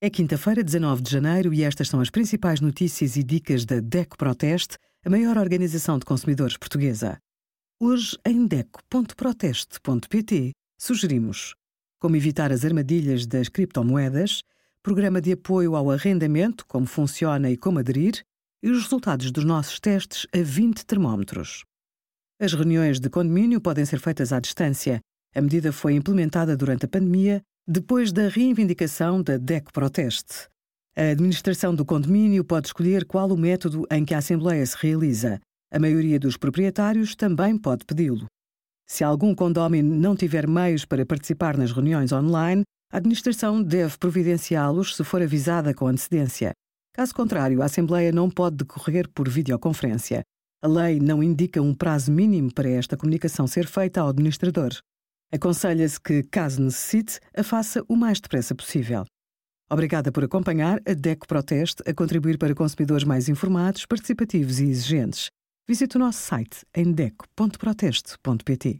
É quinta-feira, 19 de janeiro, e estas são as principais notícias e dicas da DECO Proteste, a maior organização de consumidores portuguesa. Hoje, em DECO.proteste.pt, sugerimos como evitar as armadilhas das criptomoedas, programa de apoio ao arrendamento, como funciona e como aderir, e os resultados dos nossos testes a 20 termómetros. As reuniões de condomínio podem ser feitas à distância. A medida foi implementada durante a pandemia depois da reivindicação da DEC Proteste, a administração do condomínio pode escolher qual o método em que a Assembleia se realiza. A maioria dos proprietários também pode pedi-lo. Se algum condómino não tiver meios para participar nas reuniões online, a administração deve providenciá-los se for avisada com antecedência. Caso contrário, a Assembleia não pode decorrer por videoconferência. A lei não indica um prazo mínimo para esta comunicação ser feita ao administrador. Aconselha-se que, caso necessite, a faça o mais depressa possível. Obrigada por acompanhar a DECO Proteste a contribuir para consumidores mais informados, participativos e exigentes. Visite o nosso site em deco.proteste.pt.